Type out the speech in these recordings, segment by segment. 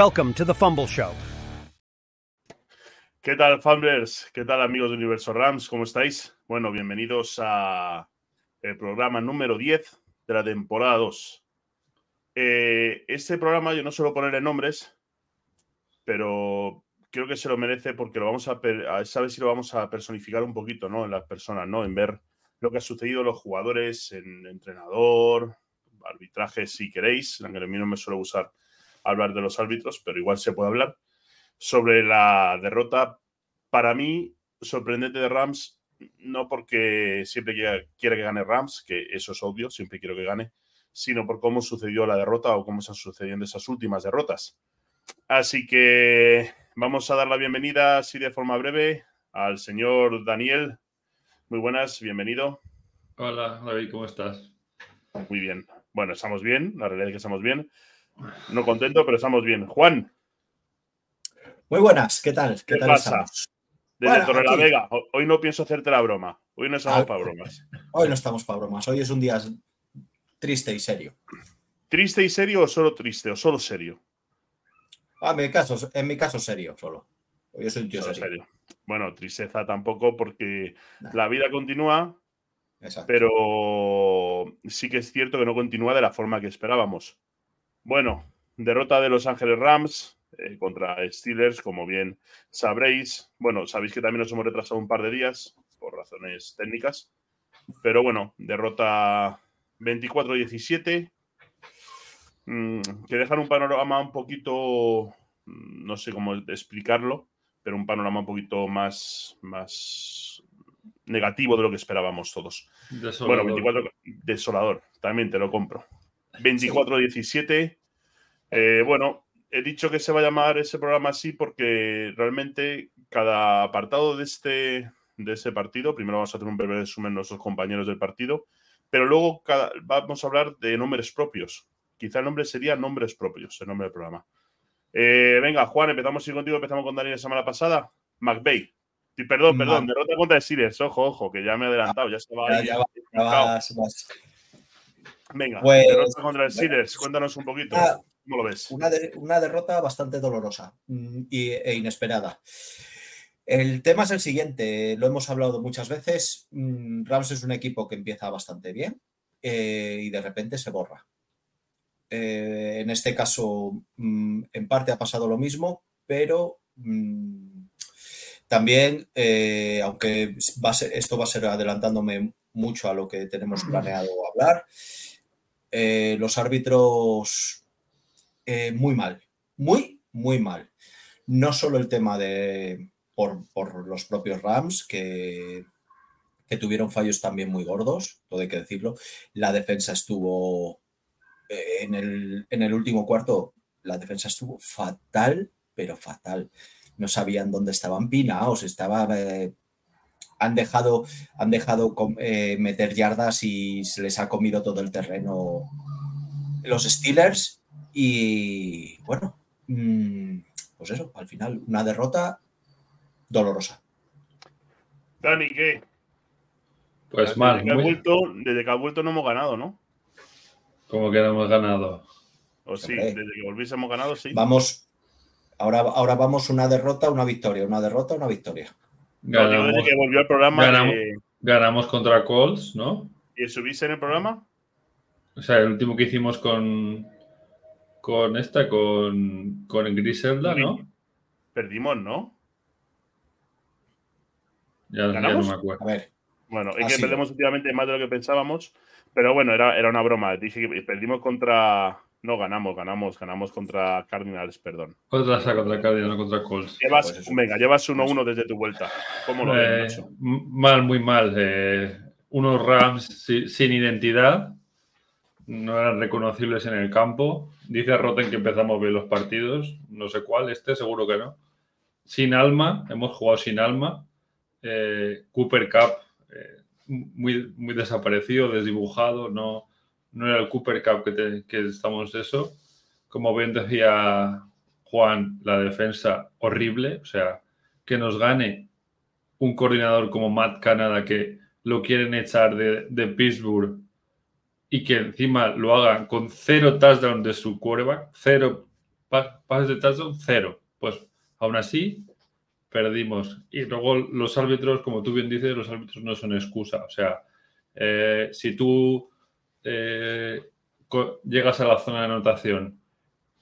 Welcome to the Fumble Show. ¿Qué tal, Fumblers? ¿Qué tal, amigos de Universo Rams? ¿Cómo estáis? Bueno, bienvenidos a el programa número 10 de la temporada 2. Eh, este programa yo no suelo ponerle nombres, pero creo que se lo merece porque lo vamos a, a saber si lo vamos a personificar un poquito, ¿no? En las personas, ¿no? En ver lo que ha sucedido los jugadores, en entrenador, arbitraje, si queréis, aunque a mí no me suelo usar hablar de los árbitros, pero igual se puede hablar, sobre la derrota, para mí, sorprendente de Rams, no porque siempre quiera, que gane Rams, que eso es obvio, siempre quiero que gane, sino por cómo sucedió la derrota o cómo están sucediendo esas últimas derrotas. Así que vamos a dar la bienvenida, así de forma breve, al señor Daniel. Muy buenas, bienvenido. Hola, David, ¿cómo estás? Muy bien. Bueno, estamos bien, la realidad es que estamos bien. No contento, pero estamos bien. Juan. Muy buenas, ¿qué tal? ¿Qué, tal pasa? Desde Torre la Vega. Hoy no pienso hacerte la broma. Hoy no estamos ah, para bromas. Hoy no estamos para bromas. Hoy es un día triste y serio. ¿Triste y serio o solo triste o solo serio? Ah, en mi caso, en mi caso serio, solo. Hoy soy un tío serio. Bueno, tristeza tampoco porque la vida continúa, pero sí que es cierto que no continúa de la forma que esperábamos. Bueno, derrota de Los Ángeles Rams eh, contra Steelers, como bien sabréis. Bueno, sabéis que también nos hemos retrasado un par de días por razones técnicas. Pero bueno, derrota 24-17. Mm, que dejan un panorama un poquito, mm, no sé cómo explicarlo, pero un panorama un poquito más, más negativo de lo que esperábamos todos. Bueno, 24 desolador, también te lo compro. 24-17. Eh, bueno, he dicho que se va a llamar ese programa así porque realmente cada apartado de este, de ese partido, primero vamos a hacer un breve resumen nuestros compañeros del partido, pero luego vamos a hablar de nombres propios. Quizá el nombre sería nombres propios, el nombre del programa. Eh, venga, Juan, empezamos contigo, empezamos con Daniel la semana pasada. McVeigh. Perdón, perdón, derrota contra Steelers. Ojo, ojo, que ya me he adelantado, ya estaba ahí. Ya, Venga, pues, derrota contra el Steelers, cuéntanos un poquito. ¿Cómo lo ves? Una, derrota bastante dolorosa mm, e inesperada. El tema es el siguiente, lo hemos hablado muchas veces. Mm, Rams es un equipo que empieza bastante bien eh, y de repente se borra. Eh, en este caso, mm, en parte ha pasado lo mismo, pero también, eh, aunque esto va a ser adelantándome mucho a lo que tenemos planeado hablar, eh, los árbitros eh, muy mal, muy, muy mal. No solo el tema de por, los propios Rams, que, que, tuvieron fallos también muy gordos, todo hay que decirlo. La defensa estuvo en el, en el último cuarto, la defensa estuvo fatal, pero fatal no sabían dónde estaban pinados, estaba, eh, han dejado, han dejado eh, meter yardas y se les ha comido todo el terreno los Steelers y bueno, mm, pues eso, al final una derrota dolorosa. Dani, ¿qué? Pues mal. Desde que, ha vuelto, desde que ha vuelto no hemos ganado, ¿no? ¿Cómo que no hemos ganado? O sí, desde que volviésemos ganado, sí. Vamos, Ahora, ahora vamos una derrota, una victoria, una derrota, una victoria. Ganamos, que volvió el programa. Ganamos, contra Colts, ¿no? ¿Y subiste en el programa? O sea, el último que hicimos con, con esta, con, con Griselda, ¿no? Perdimos, ¿no? Ya, ¿Ganamos? no me acuerdo. A ver. Bueno, es que perdemos últimamente más de lo que pensábamos, pero bueno, era, era una broma. Dije que perdimos contra, no, ganamos, ganamos, ganamos contra Cardinals, perdón. Contra, contra Cardinals, no contra Colts. Llevas, pues venga, llevas 1-1 desde tu vuelta. ¿Cómo lo ves, eh, Mal, muy mal. Eh, unos Rams sin identidad, no eran reconocibles en el campo. Dice Roten que empezamos bien los partidos, no sé cuál, este seguro que no. Sin alma, hemos jugado sin alma. Eh, Cooper Cup, muy, muy desaparecido, desdibujado, no no era el Cooper Cup que, estamos eso. Como bien decía Juan, la defensa horrible, o sea, que nos gane un coordinador como Matt Canada que lo quieren echar de, de Pittsburgh y que encima lo hagan con cero touchdown de su quarterback, cero pases de touchdown, cero. Pues aún así, perdimos. Y luego los árbitros, como tú bien dices, los árbitros no son excusa. O sea, eh, si tú eh, llegas a la zona de anotación,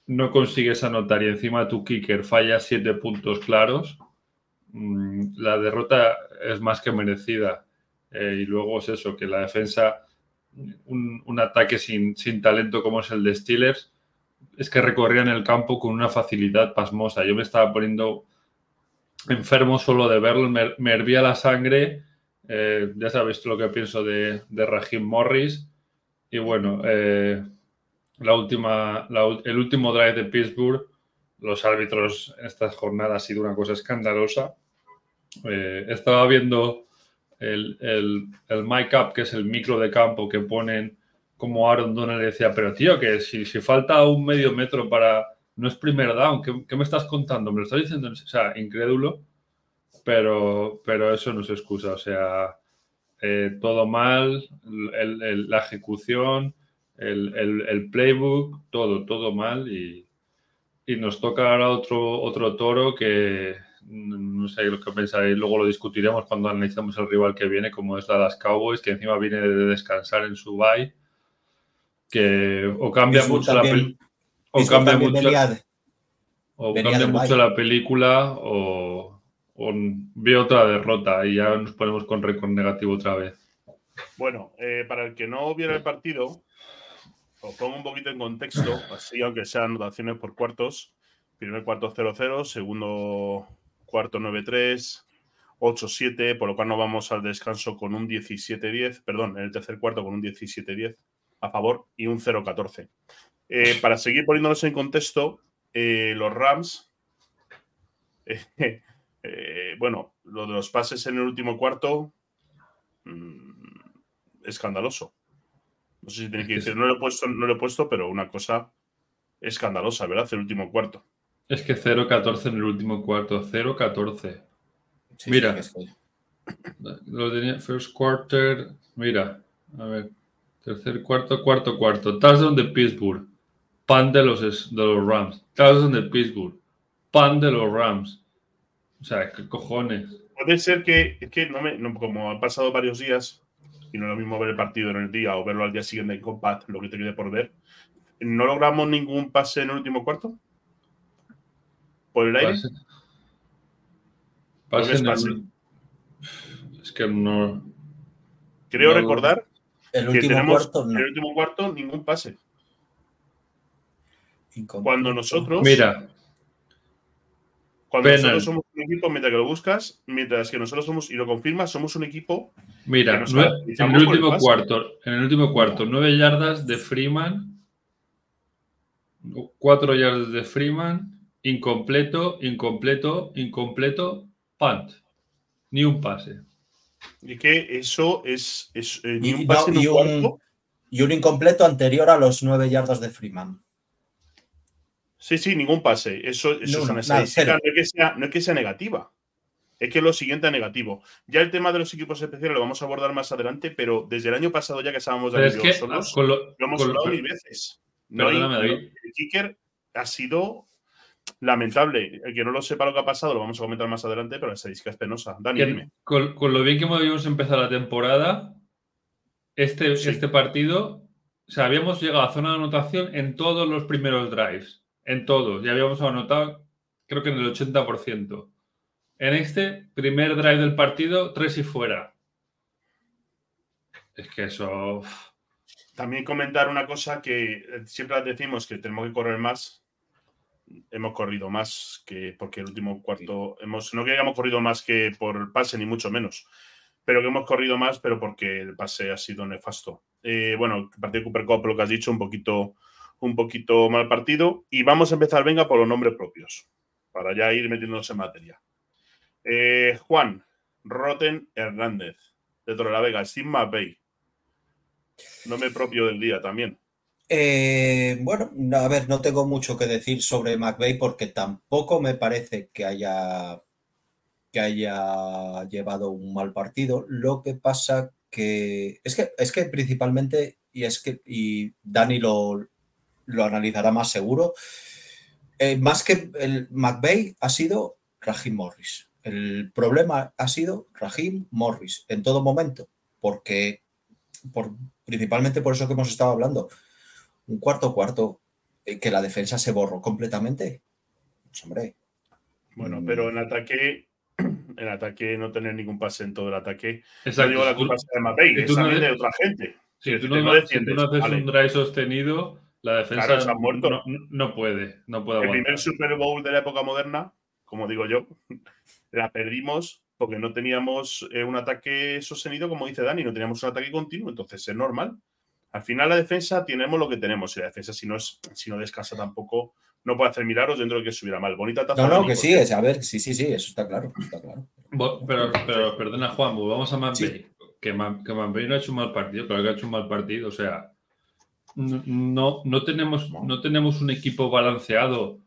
no consigues anotar y encima tu kicker falla siete puntos claros, mm, la derrota es más que merecida. Eh, y luego es eso, que la defensa, un, ataque sin, sin, talento como es el de Steelers, es que recorrían el campo con una facilidad pasmosa. Yo me estaba poniendo enfermo solo de verlo, me, hervía la sangre. Eh, ya sabéis lo que pienso de, de Morris. Y bueno, eh, la última, el último drive de Pittsburgh, los árbitros en esta jornada ha sido una cosa escandalosa. estaba viendo el, el, el mic up, que es el micro de campo que ponen como Aaron Donald decía, pero tío, que si, si falta un medio metro para... No es primer down, ¿qué, me estás contando? Me lo estás diciendo, o sea, incrédulo, pero, pero eso no es excusa, o sea, eh, todo mal, la ejecución, el, playbook, todo, todo mal y, y nos toca ahora otro, otro toro que, no sé lo que pensáis, luego lo discutiremos cuando analicemos el rival que viene, como es Dallas Cowboys, que encima viene de descansar en su bye, que o cambia mucho la o cambia mucho, o cambia mucho la película o, o, ve otra derrota y ya nos ponemos con récord negativo otra vez. Bueno, eh, para el que no viera el partido, os pongo un poquito en contexto, así aunque sean anotaciones por cuartos. Primer cuarto 0-0, segundo cuarto 9-3, 8-7, por lo cual no vamos al descanso con un 17-10, perdón, en el tercer cuarto con un 17-10 a favor y un 0-14. Eh, para seguir poniéndonos en contexto, eh, los Rams, bueno, lo de los pases en el último cuarto, mmm, escandaloso. No sé si tiene que decir, no lo he puesto, no lo he puesto, pero una cosa escandalosa, ¿verdad? El último cuarto. Es que 0-14 en el último cuarto, 0-14. mira, lo tenía first quarter, mira, a ver, tercer cuarto, cuarto, cuarto, touchdown de Pittsburgh, pan de los, de los Rams, touchdown de Pittsburgh, pan de los Rams. O sea, ¿qué cojones? Puede ser que, que no me, como han pasado varios días, y no es lo mismo ver el partido en el día o verlo al día siguiente en Compact, lo que te quede por ver, ¿no logramos ningún pase en el último cuarto? por el aire. Pase. es, que no. Creo recordar el último cuarto, en el último cuarto ningún pase. Cuando nosotros. Mira. Cuando nosotros somos un equipo, mientras que lo buscas, mientras que nosotros somos, y lo confirmas, somos un equipo. Mira, en el último cuarto, en el último cuarto, nueve yardas de Freeman, cuatro yardas de Freeman, Incompleto, incompleto, incompleto, punt. Ni un pase. Y que eso es, eh, y, un incompleto anterior a los nueve yardas de Freeman. Sí, sí, ningún pase. Eso, es una no, es que sea, no es que sea negativa. Es que lo siguiente es negativo. Ya el tema de los equipos especiales lo vamos a abordar más adelante, pero desde el año pasado, ya que estábamos de es solos, lo, hemos hablado mil veces. No hay, el kicker ha sido lamentable. El que no lo sepa lo que ha pasado, lo vamos a comentar más adelante, pero la estadística es penosa. Dani, dime. Con, lo bien que habíamos empezado la temporada, este, este partido, o sea, habíamos llegado a zona de anotación en todos los primeros drives. En todos. Ya habíamos anotado, creo que en el 80%. En este primer drive del partido, tres y fuera. Es que eso. También comentar una cosa que siempre decimos que tenemos que correr más hemos corrido más que porque el último cuarto hemos no que hayamos corrido más que por el pase ni mucho menos pero que hemos corrido más pero porque el pase ha sido nefasto eh, bueno el partido de Cooper Cup lo que has dicho un poquito un poquito mal partido y vamos a empezar venga por los nombres propios para ya ir metiéndonos en materia. Eh, Juan Roten Hernández de Torre Vega Steve McVeigh nombre propio del día también. Eh, bueno, a ver, no tengo mucho que decir sobre McVeigh porque tampoco me parece que haya, que haya llevado un mal partido. Lo que pasa que es que, es que principalmente, y es que y Dani lo, lo analizará más seguro, eh, más que el McVeigh ha sido Rahim Morris. El problema ha sido Rahim Morris en todo momento, porque por, principalmente por eso que hemos estado hablando, un cuarto cuarto eh, que la defensa se borró completamente. Pues, hombre. Bueno, pero en ataque, en ataque no tener ningún pase en todo el ataque. No digo la culpa de McVeigh, es también de otra gente. Si tú no, haces un drive sostenido, la defensa no, no, puede, no puede El primer Super Bowl de la época moderna, como digo yo, la perdimos porque no teníamos eh, un ataque sostenido, como dice Dani, no teníamos un ataque continuo, entonces es normal. Al final la defensa tenemos lo que tenemos y la defensa si no, es, si no descansa tampoco no puede hacer milagros dentro de que subiera mal. Bonita taza. No, no, que sí, es, a ver, sí, sí, sí, eso está claro, está claro. Pero, pero perdona Juan, vamos a Manbay. Que, Man, que no ha hecho un mal partido, claro que ha hecho un mal partido, o sea, no, no, tenemos, no tenemos un equipo balanceado.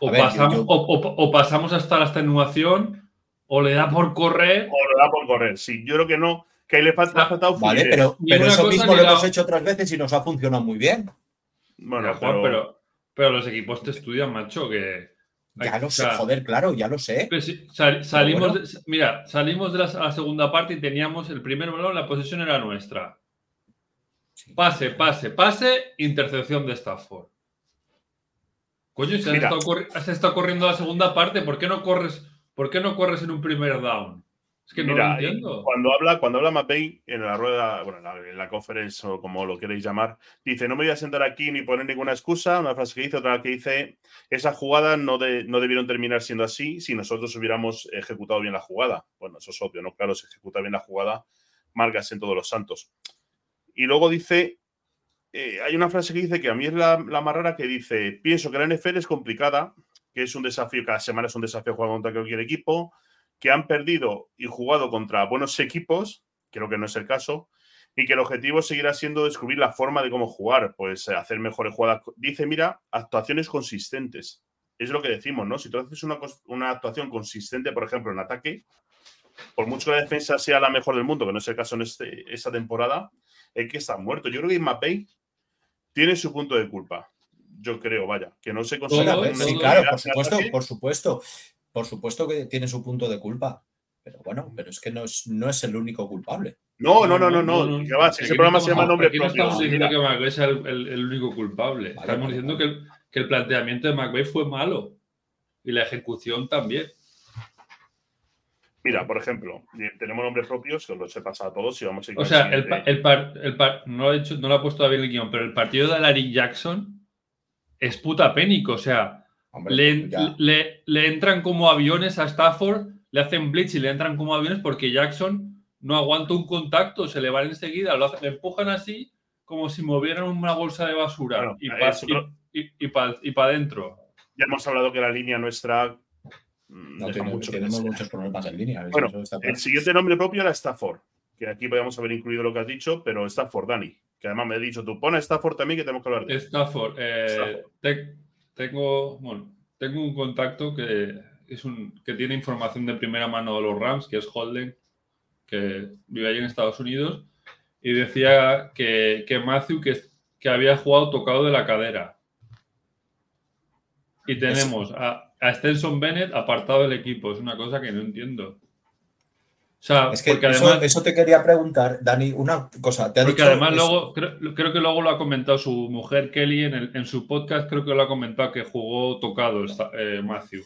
O, pasamos, O, pasamos hasta la extenuación, o le da por correr. O le da por correr, sí. Yo creo que no, que ahí le falta, ah, Vale, pero, pero eso mismo lo hemos hecho otras veces y nos ha funcionado muy bien. Bueno, pero... pero, los equipos te estudian, macho, que. Ya lo sé, joder, claro, ya lo sé. salimos mira, salimos de la, segunda parte y teníamos el primer balón, la posesión era nuestra. Pase, pase, pase, intercepción de Stafford. Coño, has estado, corriendo la segunda parte, ¿por qué no corres, por qué no corres en un primer down? Es que no lo entiendo. Cuando habla, cuando habla Mapei en la rueda, bueno, en la, conferencia o como lo queréis llamar, dice: No me voy a sentar aquí ni poner ninguna excusa. Una frase que dice, otra que dice: Esa jugada no, no debieron terminar siendo así si nosotros hubiéramos ejecutado bien la jugada. Bueno, eso es obvio, ¿no? Claro, se ejecuta bien la jugada, marcas en todos los santos. Y luego dice, eh, hay una frase que dice que a mí es la, más rara que dice, pienso que la NFL es complicada, que es un desafío, cada semana es un desafío jugar contra cualquier equipo, que han perdido y jugado contra buenos equipos, creo que no es el caso, y que el objetivo seguirá siendo descubrir la forma de cómo jugar, pues eh, hacer mejores jugadas. Dice, mira, actuaciones consistentes. Es lo que decimos, ¿no? Si tú haces una, una actuación consistente, por ejemplo, en ataque, por mucho que la defensa sea la mejor del mundo, que no es el caso en este, esta temporada, es que está muerto. Yo creo que Mapei tiene su punto de culpa. Yo creo, vaya, que no se consigue. Sí, claro, por supuesto, por supuesto. Por supuesto que tiene su punto de culpa. Pero bueno, pero es que no es, no es el único culpable. No, no, no, no, no. ese programa se llama nombre propio. No estamos diciendo que McVeigh es el, único culpable. estamos diciendo que el, que el planteamiento de McVeigh fue malo. Y la ejecución también. Mira, por ejemplo, tenemos nombres propios, que os los he pasado a todos y vamos a ir O sea, el, el, el no, lo he hecho, no lo ha puesto David el guion, pero el partido de Larry Jackson es puta pénico. O sea, le, le, entran como aviones a Stafford, le hacen blitz y le entran como aviones porque Jackson no aguanta un contacto, se le va enseguida, lo le empujan así como si movieran una bolsa de basura y para y, para adentro. Ya hemos hablado que la línea nuestra Mm, tenemos muchos problemas en línea. Bueno, el siguiente nombre propio era Stafford, que aquí podríamos haber incluido lo que has dicho, pero Stafford, Dani, que además me ha dicho tú, pon a Stafford también que tenemos que hablar de Stafford, eh, tengo, bueno, tengo un contacto que, es un, que tiene información de primera mano de los Rams, que es Holden, que vive allí en Estados Unidos, y decía que, que Matthew que, que había jugado tocado de la cadera. Y tenemos a, a Stenson Bennett apartado del equipo. Es una cosa que no entiendo. O sea, es que eso, te quería preguntar, Dani, una cosa. ¿te porque además luego, creo, que luego lo ha comentado su mujer Kelly en, su podcast, creo que lo ha comentado que jugó tocado eh, Matthew.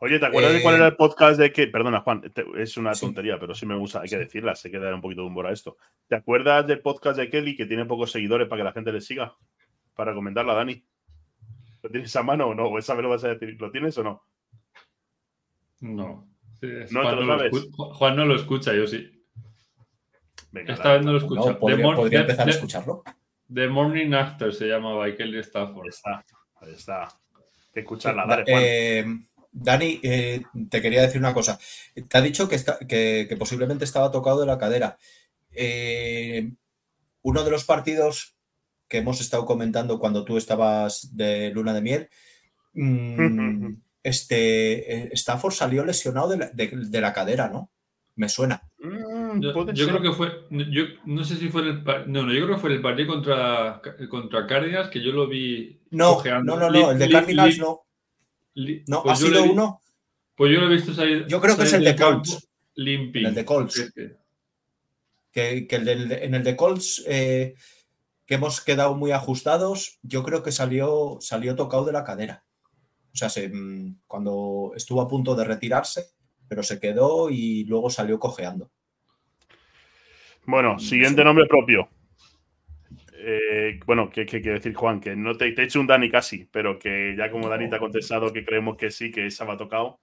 Oye, ¿te acuerdas de cuál era el eh, podcast de que, perdona Juan, es una tontería, pero sí me gusta, hay que decirla, sé que da un poquito de humor a esto. ¿Te acuerdas del podcast de Kelly que tiene pocos seguidores para que la gente le siga? Para comentarla, Dani. ¿Lo tienes a mano o no? ¿O esa me lo vas a decir? ¿Lo tienes o no? No. no Juan, no lo Juan no lo escucha, yo sí. Esta vez no lo escucha. podría, empezar a escucharlo. The Morning After se llama Michael Stafford. Ahí está, ahí está. que escucharla. Dale, eh, Dani, eh, te quería decir una cosa. Te ha dicho que, está, que, posiblemente estaba tocado de la cadera. Eh, uno de los partidos que hemos estado comentando cuando tú estabas de luna de miel, mm, este, eh, Stafford salió lesionado de la, cadera, ¿no? Me suena. Mm, yo, creo que fue, yo no sé si fue el, no, no, yo creo que fue el partido contra, contra Cardinals que yo lo vi. No, no, no, no, el de Cardinals no. No, ha sido uno. Pues yo lo he visto salir. Yo creo que es el de Colts. Limping. El de Colts. Que, en el de Colts, eh, que hemos quedado muy ajustados, yo creo que salió, salió tocado de la cadera. O sea, mm, cuando estuvo a punto de retirarse, pero se quedó y luego salió cojeando. Bueno, siguiente nombre propio. Eh, bueno, ¿qué, quiere decir Juan? Que no te, he hecho un Dani casi, pero que ya como Dani te ha contestado que creemos que sí, que esa va tocado,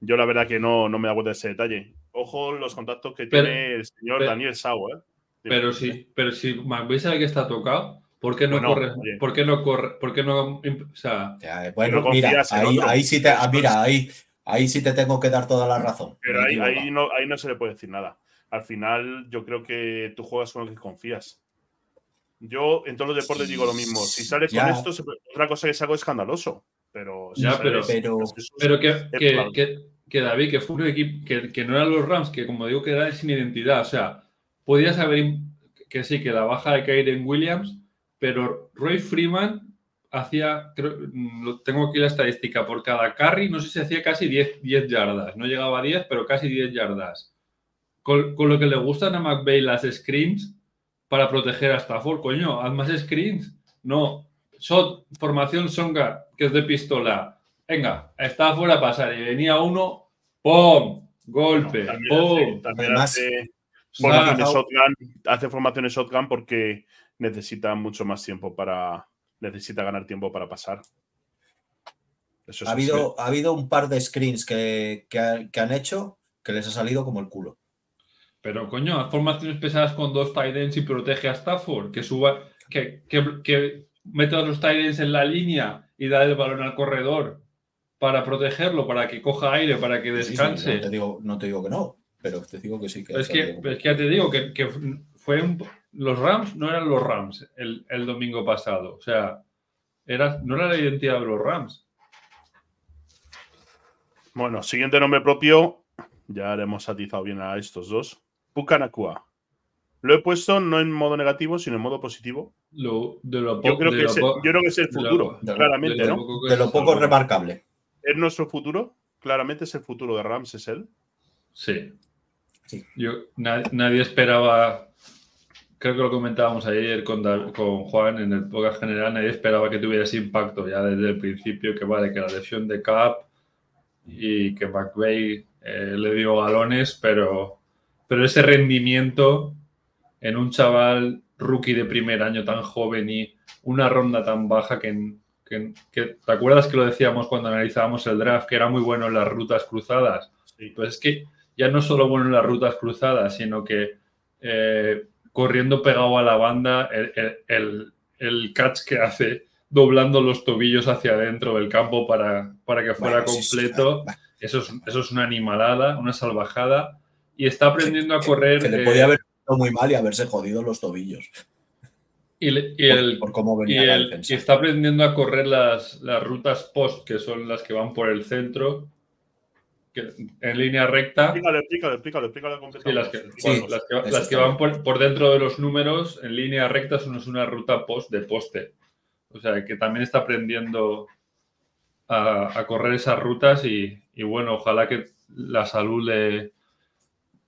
yo la verdad que no, no me da cuenta de ese detalle. Ojo los contactos que tiene el señor Daniel Sau, ¿eh? Pero sí, pero si McVeigh sabe que está tocado, ¿por qué no corre? ¿Por qué no corre? ¿Por qué no? O sea, bueno, mira, ahí, ahí, sí te, ah, mira, ahí, ahí sí te tengo que dar toda la razón. Pero ahí, ahí, no, ahí no se le puede decir nada. Al final, yo creo que tú juegas con lo que confías. Yo en todos los deportes digo lo mismo. Si sales con esto, otra cosa que es algo escandaloso. Pero, ya, pero, pero, que, que, David, que fue un equipo que, no eran los Rams, que como digo, que era sin identidad. O sea, podías saber que sí, que la baja de Kyren Williams, pero Roy Freeman hacía, creo, tengo aquí la estadística, por cada carry, no sé si hacía casi 10, 10 yardas. No llegaba a 10, pero casi 10 yardas. Con, con lo que le gustan a McVeigh las screens para proteger a Stafford. Coño, haz más screens. No. Shot, formación Songa, que es de pistola. Venga, fuera a pasar. Y venía uno, ¡pum! Golpe, ¡pum! también hace, formaciones shotgun, hace formaciones shotgun porque necesita mucho más tiempo para. Necesita ganar tiempo para pasar. ha, habido, ha habido un par de screens que, que han hecho que les ha salido como el culo. Pero coño, formaciones pesadas con dos tight y protege a Stafford, que suba, que, que, mete a los tight en la línea y da el balón al corredor para protegerlo, para que coja aire, para que descanse. no, te digo, no, te digo, que no, pero te digo que sí. Que es, que, es que ya te digo que, fue los Rams no eran los Rams el, el domingo pasado. O sea, era, no era la identidad de los Rams. Bueno, siguiente nombre propio. Ya le hemos atizado bien a estos dos. Pucanacua. Lo he puesto no en modo negativo, sino en modo positivo. yo, creo que es, el futuro, claramente, ¿no? De lo poco remarcable. ¿Es nuestro futuro? Claramente es el futuro de Rams, ¿es él? Sí. Sí. Yo, nadie, esperaba, creo que lo comentábamos ayer con, con Juan en el podcast general, nadie esperaba que tuviera ese impacto ya desde el principio, que vale, que la lesión de Cap y que McVeigh eh, le dio galones, pero pero ese rendimiento en un chaval rookie de primer año tan joven y una ronda tan baja que, ¿te acuerdas que lo decíamos cuando analizábamos el draft, que era muy bueno en las rutas cruzadas? Pues es que ya no solo bueno en las rutas cruzadas, sino que eh, corriendo pegado a la banda, el, catch que hace doblando los tobillos hacia adentro del campo para, para que fuera completo, eso es, eso es una animalada, una salvajada y está aprendiendo a correr. Que, le podía haber ido muy mal y haberse jodido los tobillos. Y, el, por, cómo venía y, está aprendiendo a correr las, las, rutas post, que son las que van por el centro, en línea recta. Explícale, explícale, explícale, explícale las que, las que, van por, por, dentro de los números, en línea recta, son es una ruta post de poste. O sea, que también está aprendiendo a, a correr esas rutas y, y, bueno, ojalá que la salud le,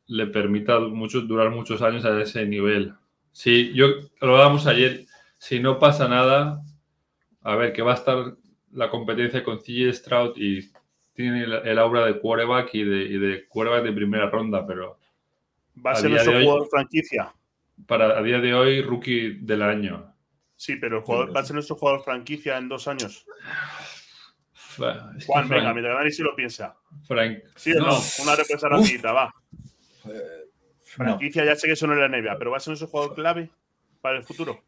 le permita mucho, durar muchos años a ese nivel. Sí, yo lo hablábamos ayer, si no pasa nada, a ver, que va a estar la competencia con CJ Stroud y tiene el, aura de quarterback y de, y de quarterback de primera ronda, pero... Va a, ser nuestro jugador franquicia. Para a día de hoy, rookie del año. Sí, pero el jugador, va a ser nuestro jugador franquicia en dos años. Juan, venga, mientras Dani si lo piensa. Frank. Sí o no, una respuesta rapidita, va. Eh, franquicia, ya sé que eso no es la NBA, pero va a ser un jugador clave para el futuro.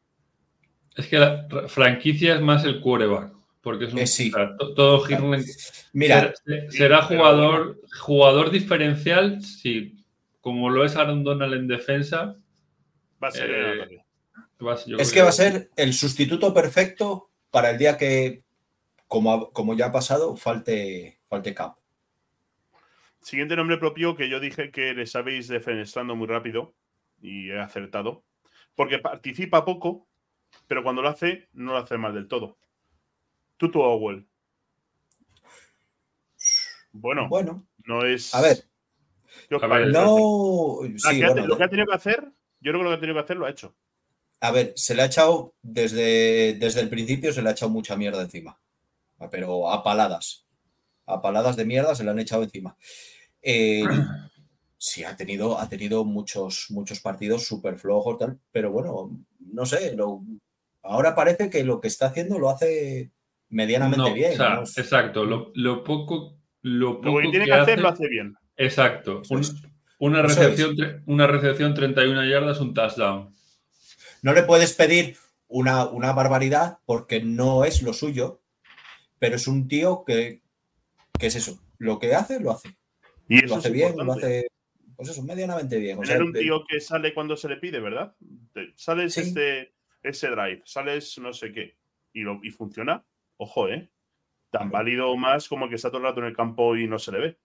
Es que la franquicia es más el quarterback, porque es un eh, todo Mira, será, jugador, jugador diferencial, sí, como lo es Aaron Donald en defensa. Va a ser eh, es que va a ser el sustituto perfecto para el día que, como, como ya ha pasado, falte, falte cap. Siguiente nombre propio que yo dije que le sabéis defenestrando muy rápido y he acertado. Porque participa poco, pero cuando lo hace, no lo hace mal del todo. Tutu Owell. Bueno, Bueno, no es. a ver, no. Sí, que ha- lo que ha tenido que hacer, yo creo que lo que ha tenido que hacer lo ha hecho. A ver, se le ha echado desde, desde el principio, se le ha echado mucha mierda encima. Pero a paladas. A paladas de mierda se le han echado encima. Eh, sí, ha tenido, ha tenido muchos, muchos partidos súper flojos, tal, pero bueno, no sé. Lo, ahora parece que lo que está haciendo lo hace medianamente No, bien. o sea, ¿no? exacto. Lo, lo poco, lo poco Lo que tiene que, que hacer hace- lo hace bien. Exacto. Un- una, recepción, una recepción 31 yardas, un touchdown. No le puedes pedir una, una barbaridad porque no es lo suyo, pero es un tío que, que es eso. Lo que hace, lo hace. Y lo hace es bien, lo hace, pues eso, medianamente bien. O sea, Tener un tío que sale cuando se le pide, ¿verdad? Sales Sí. este, ese drive, sales no sé qué, y, lo, y funciona. Ojo, ¿eh? Tan válido más como que está todo el rato en el campo y no se le ve.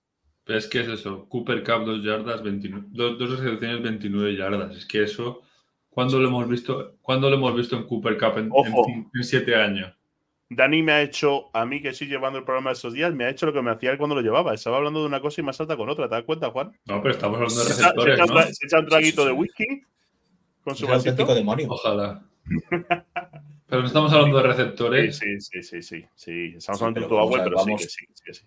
Pero es que es eso. Cooper Cup, dos yardas, 29, dos, dos recepciones, 29 yardas. Es que eso, ¿cuándo lo hemos visto, ¿cuándo lo hemos visto en Cooper Cup en, Ojo. siete años? Dani me ha hecho, a mí que estoy llevando el programa estos días, me ha hecho lo que me hacía él cuando lo llevaba. Estaba hablando de una cosa y más salta con otra. ¿Te das cuenta, Juan? No, pero estamos hablando de Se echa, se receptores, echa ¿no? se echa un traguito Sí, sí, de sí. whisky con su vasito. demonio. Ojalá. Pero no estamos hablando de receptores. sí, sí, sí, sí, sí. Estamos Sí, hablando de pero tu vamos agua, a ver, pero sí, vamos- que sí, que sí, que sí.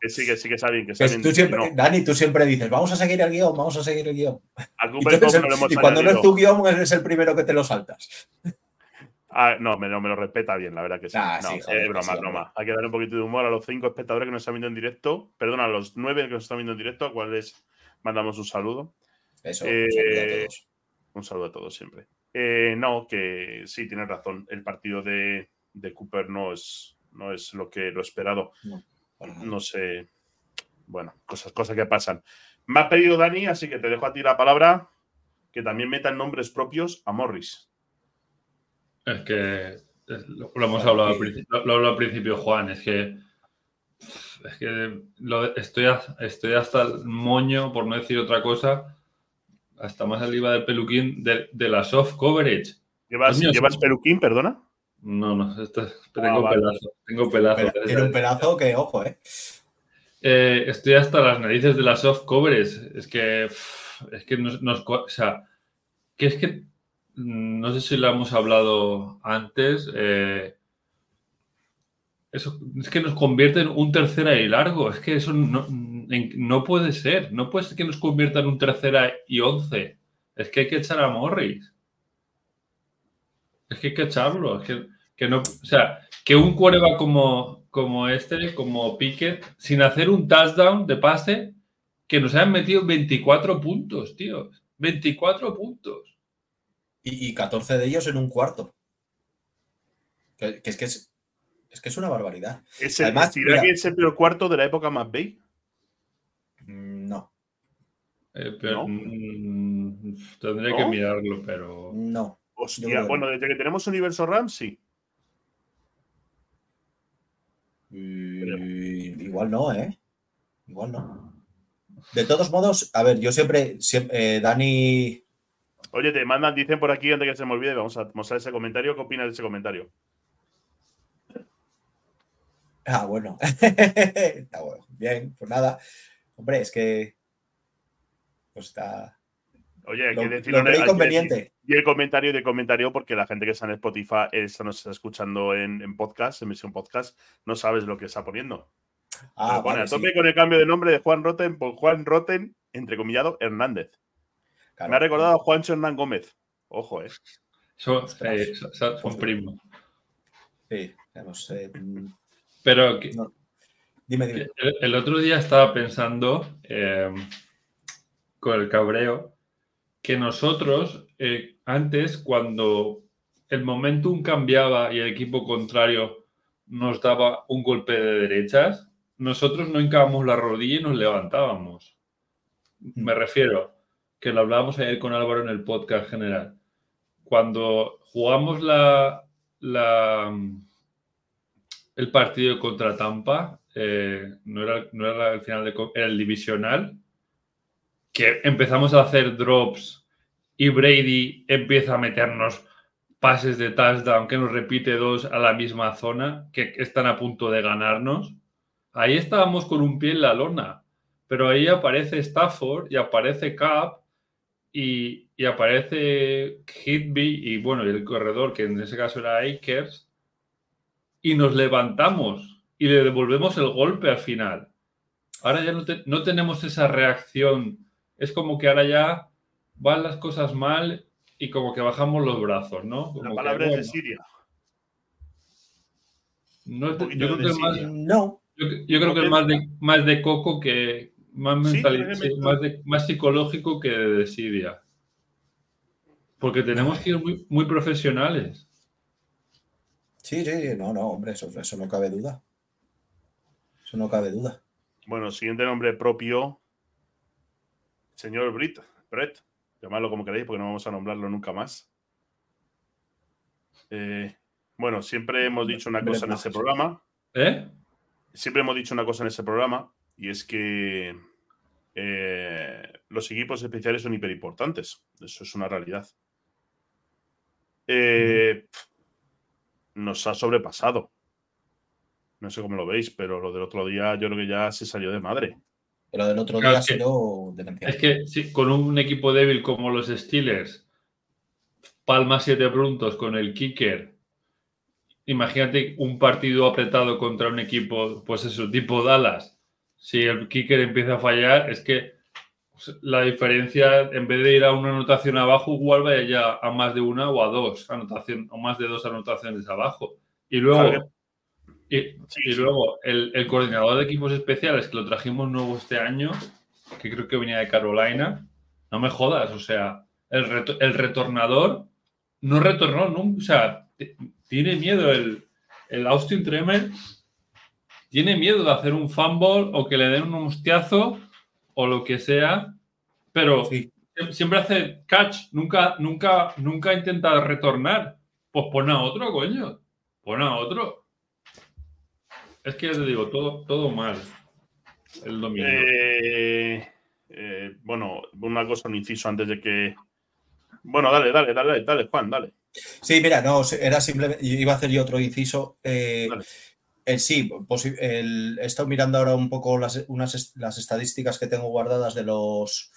Que sí, que sí, que está bien, que Que está bien. tú siempre, No, Dani, tú siempre dices, vamos a seguir el guion, vamos a seguir el guion. a Y, Cooper entonces- Cup no le hemos y cuando no es tu guion, eres el primero que te lo saltas. Ah, no, me, lo- me lo respeta bien, la verdad que sí. Ah, no, sí, joder, es broma, sí, broma. Hay que darle un poquito de humor a los cinco espectadores que nos están viendo en directo. Perdón, a los nueve que nos están viendo en directo, a cuales mandamos un saludo. Eso, Eh, saludo a todos. Un saludo a todos siempre. Eh, no, que sí, tienes razón. El partido de, de Cooper no es, no es lo que lo esperado. No sé. Bueno, cosas, cosas que pasan. Me ha pedido Dani, así que te dejo a ti la palabra. Que también metan nombres propios a Morris. Es que lo, lo hemos hablado al principio, lo, lo al principio Juan, es que es que lo- estoy, estoy hasta el moño, por no decir otra cosa, hasta más arriba del peluquín de, de la soft coverage. ¿Llevas, Coño, ¿llevas peluquín, perdona? No, no, esto es- tengo Ah, vale. pelazo, tengo pelazo. Pero tiene un pedazo que, ojo, ¿eh? Eh, estoy hasta las narices de las soft covers. Es que, es que nos, o sea, que es que mm, no sé si lo hemos hablado antes. eh, eso es que nos convierte en un tercera y largo. Es que eso no, no puede ser. No puede ser que nos convierta en un tercera y once. Es que hay que echar a Morris. Es que hay que echarlo. Es que, que no, o sea, que un quarterback como, como este, como Pickett, sin hacer un touchdown de pase, que nos hayan metido 24 puntos, tío. 24 puntos. Y, y 14 de ellos en un cuarto. Que, que es que es, es que es una barbaridad. ¿Es el, Además, ¿dirá mira- que es el peor cuarto de la época más Bay? Eh, pero, ¿No? mm, tendré ¿No? que mirarlo, pero. no. Hostia, bueno, desde que tenemos Universo Rams, sí. Y- igual no, ¿eh? Igual no. De todos modos, a ver, yo siempre, siempre eh, Dani, Oye, te mandan, dicen por aquí, antes que se me olvide, vamos a mostrar ese comentario. ¿Qué opinas de ese comentario? Ah, bueno. está bueno. Bien, pues nada. Hombre, es que. Pues está. Oye, hay que lo hay decir- Y el comentario de comentario, porque la gente que está en Spotify, esto nos está escuchando en, en podcast, en misión podcast, no sabes lo que está poniendo. Ah, Lo pone vale, a tope sí, con el cambio de nombre de Juan Roten por Juan Roten, entrecomillado, Hernández. claro. Me ha recordado a Juancho Hernán Gómez. Ojo, eh. Son, eh, son- son primos. Sí, no sé. mm, Pero que- No. Dime, dime. el, el otro día estaba pensando eh, con el cabreo que nosotros eh, antes, cuando el momentum cambiaba y el equipo contrario nos daba un golpe de derechas, nosotros no hincábamos la rodilla y nos levantábamos. Me refiero, que lo hablábamos ayer con Álvaro en el podcast general. Cuando jugamos la, la, el partido contra Tampa, eh, no, era, no era el final de, era el divisional, que empezamos a hacer drops y Brady empieza a meternos pases de touchdown que nos repite dos a la misma zona, que están a punto de ganarnos. ahí estábamos con un pie en la lona, pero ahí aparece Stafford y aparece Cap y, y aparece Hitby y bueno, y el corredor, que en ese caso era Akers, y nos levantamos y le devolvemos el golpe al final. Ahora ya no, no tenemos esa reacción. Es como que ahora ya van las cosas mal y como que bajamos los brazos, ¿no? la palabra es de Siria. No, yo creo que es más, no. Yo, creo que es más de, más de coco que más mental, más, más, psicológico que de Siria. Porque tenemos que ir muy, muy profesionales. Sí, sí, no, no, hombre, eso, eso no cabe duda. Eso no cabe duda. Bueno, siguiente nombre propio, señor Britt, Brett, llamadlo como queráis porque no vamos a nombrarlo nunca más. Eh, bueno, siempre hemos dicho una cosa en ese programa. ¿Eh? Siempre hemos dicho una cosa en ese programa y es que eh, los equipos especiales son hiperimportantes. Eso es una realidad. Eh, nos ha sobrepasado. No sé cómo lo veis, pero lo del otro día yo creo que ya se salió de madre. Pero del otro día ha sido Es que sí, con un equipo débil como los Steelers, palma siete puntos con el kicker. Imagínate un partido apretado contra un equipo, pues eso, tipo Dallas. Si el kicker empieza a fallar, es que la diferencia, en vez de ir a una anotación abajo, igual vaya ya a más de una o a dos anotación, o más de dos anotaciones abajo. Y luego, y, luego el, coordinador de equipos especiales que lo trajimos nuevo este año, que creo que venía de Carolina, no me jodas, o sea, el, el retornador no retornó nunca, o sea, tiene miedo el, el Austin Tremer, tiene miedo de hacer un fumble o que le den un hostiazo o lo que sea, pero siempre hace catch, nunca, nunca, nunca intenta retornar. Pues pon a otro, coño. Pon a otro. Es que ya te digo, todo, todo mal. El domingo. Eh, eh, bueno, una cosa, un inciso antes de que. Bueno, dale, dale, dale, dale, Juan, dale. Sí, mira, no, era simplemente. Iba a hacer yo otro inciso. Eh, el, sí, el, he estado mirando ahora un poco las, unas, las estadísticas que tengo guardadas de los.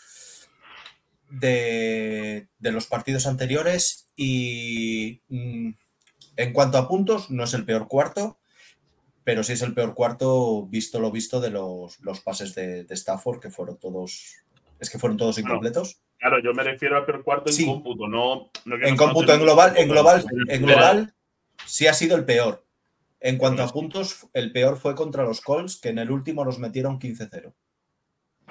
De, de los partidos anteriores y mm, en cuanto a puntos, no es el peor cuarto, pero sí es el peor cuarto, visto lo visto, de los, los pases de, de, Stafford, que fueron todos. Es que fueron todos incompletos. Claro, yo me refiero al peor cuarto en cómputo, no. en cómputo, en global, en global, en global, sí ha sido el peor. En cuanto a puntos, el peor fue contra los Colts, que en el último nos metieron 15-0.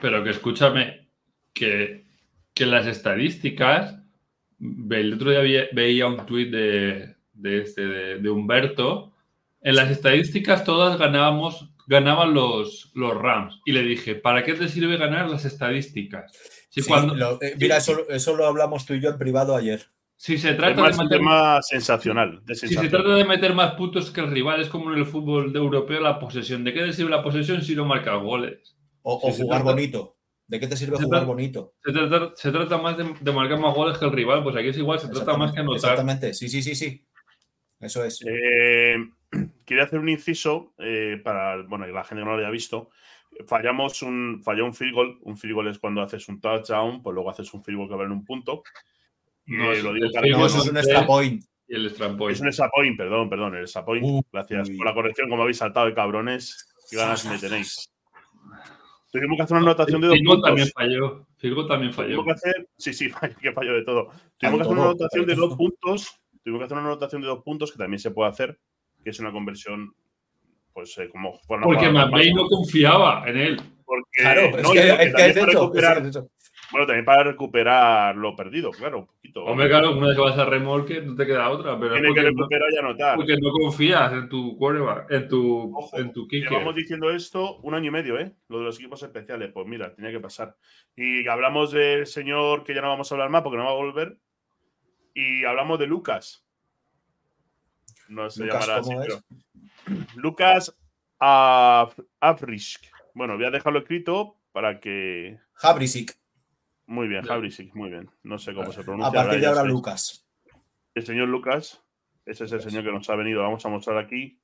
Pero que escúchame, que, que las estadísticas. El otro día veía un tuit de, de, este, de Humberto en las estadísticas todas ganábamos, ganaban los, los Rams. Y le dije, ¿para qué te sirve ganar las estadísticas? Eh, mira, eso, lo hablamos tú y yo en privado ayer. Si se trata de meter más sensacional, Si se trata de meter más puntos que el rival, es como en el fútbol de europeo la posesión. ¿De qué te sirve la posesión si no marcas goles? O, jugar bonito. ¿De qué te sirve jugar bonito? Se trata, más de, marcar más goles que el rival, pues aquí es igual, se trata más que anotar. Exactamente, sí, sí, sí, sí. Eso es. Eh, quería hacer un inciso eh, para, bueno, la gente no lo haya visto. Fallamos un, falló un field goal. Un field goal es cuando haces un touchdown, pues luego haces un field goal que vale un punto. No, lo digo no eso es un extra point. Y el extra point. Es un extra point, perdón, perdón, el extra point. Gracias por la corrección, como habéis saltado de cabrones. Qué ganas me tenéis. Tuvimos que hacer una anotación de dos puntos. también falló. Figo también falló. Tuvimos que hacer, sí, sí, que falló de todo. Tuvimos que hacer una anotación de dos puntos. Tuvimos que hacer una anotación de dos puntos que también se puede hacer que es una conversión, pues eh, como Porque McVeigh no confiaba en él. Porque, claro, es que, es recuperar, Bueno, también para recuperar lo perdido, claro, un poquito. Hombre, claro, una vez que vas a remolque no te queda otra. Pero Tiene que recuperar y anotar. Porque no confías en tu quarterback, en tu, en tu kicker. Llevamos diciendo esto un año y medio, ¿eh? Lo de los equipos especiales. Pues mira, tenía que pasar. Y hablamos del señor que ya no vamos a hablar más porque no va a volver. Y hablamos de Lucas no se Lucas, llamará así, pero... Lucas Afrisk. Bueno, voy a dejarlo escrito para que. Habrisic. Muy bien, Habrisic, muy bien. No sé cómo se pronuncia. A partir de ahora, Lucas. El señor Lucas, ese es el señor que nos ha venido. Vamos a mostrar aquí.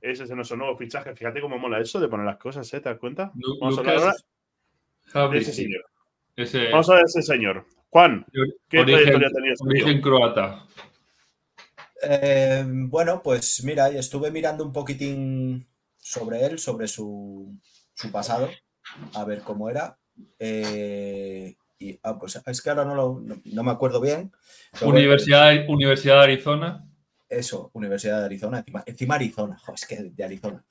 Ese es nuestro nuevo fichaje. Fíjate cómo mola eso de poner las cosas, ¿eh? ¿Te das cuenta? Lu- Vamos a hablar ahora Lucas ese señor. Ese Vamos a ver ese señor. Juan, ¿qué origen, trayectoria tenía tío? origen croata. Eh, bueno, pues mira, estuve mirando un poquitín sobre él, sobre su, su pasado, a ver cómo era. Eh, y ah, pues es que ahora no, lo- no, no me acuerdo bien. Universidad, Universidad de Arizona. eso, Universidad de Arizona, encima, encima Arizona, jo, es que de Arizona.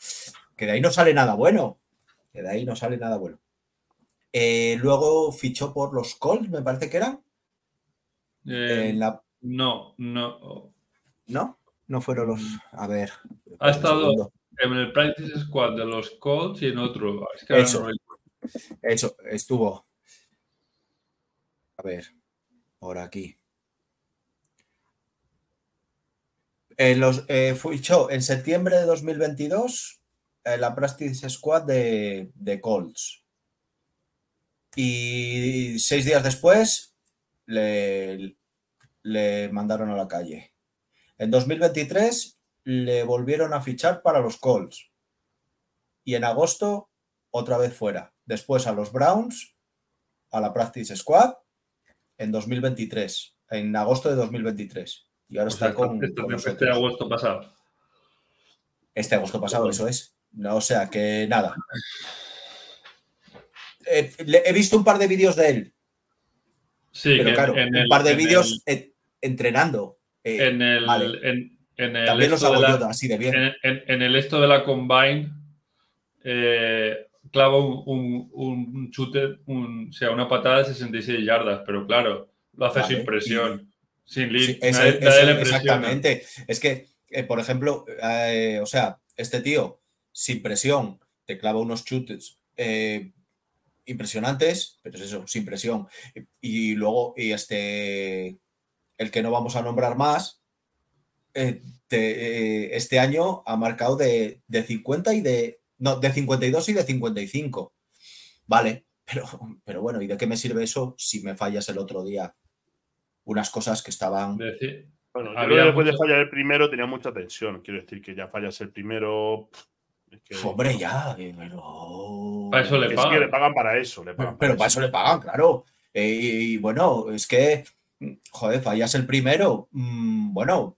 Que de ahí no sale nada bueno. Que de ahí no sale nada bueno. Eh, luego fichó por los Colts, me parece que eran. Eh, En la, no, no. ¿No? No fueron los. A ver. Ha estado- segundo. En el practice squad de los Colts y en otro. Es que ahora Eso. no Eso, estuvo. A ver, por aquí. En los, eh, fichó en septiembre de 2022 en la Practice Squad de, de Colts. Y seis días después le, le mandaron a la calle. En 2023 le volvieron a fichar para los Colts. Y en agosto otra vez fuera. Después a los Browns, a la Practice Squad, en 2023, en agosto de 2023. Y ahora o está sea, con, este, con este agosto pasado. Este agosto pasado, eso es. No, o sea que nada. Eh, he visto un par de vídeos de él, Sí, pero claro, en un par de vídeos entrenando. Eh, En el, vale. en, en el también los esto de hago la- así de bien. en, el esto de la Combine, eh, clava un, un, un chute, un- o sea, una patada de 66 yardas, pero claro, lo hace Vale, sin presión, sin lead. Sí, eso- nadie- eso- nadie le presiona. exactamente. Es que, eh, por ejemplo, eh, o sea, este tío sin presión te clava unos chutes impresionantes, pero es eso, sin presión. Y, y luego, y este, el que no vamos a nombrar más, eh, eh, este año ha marcado de, de 50 y de, no, de 52 y de 55. Vale, pero, pero bueno, ¿y de qué me sirve eso si me fallas el otro día? Unas cosas que estaban... Decir- Bueno, yo Había creo que después de fallar el primero tenía mucha tensión. Quiero decir que ya fallas el primero. es que- Hombre, ya, pero... Para eso le pagan. que le pagan para eso. Le pagan Pero para eso le pagan, claro. Eh, y bueno, es que, joder, fallas el primero. mm, Bueno,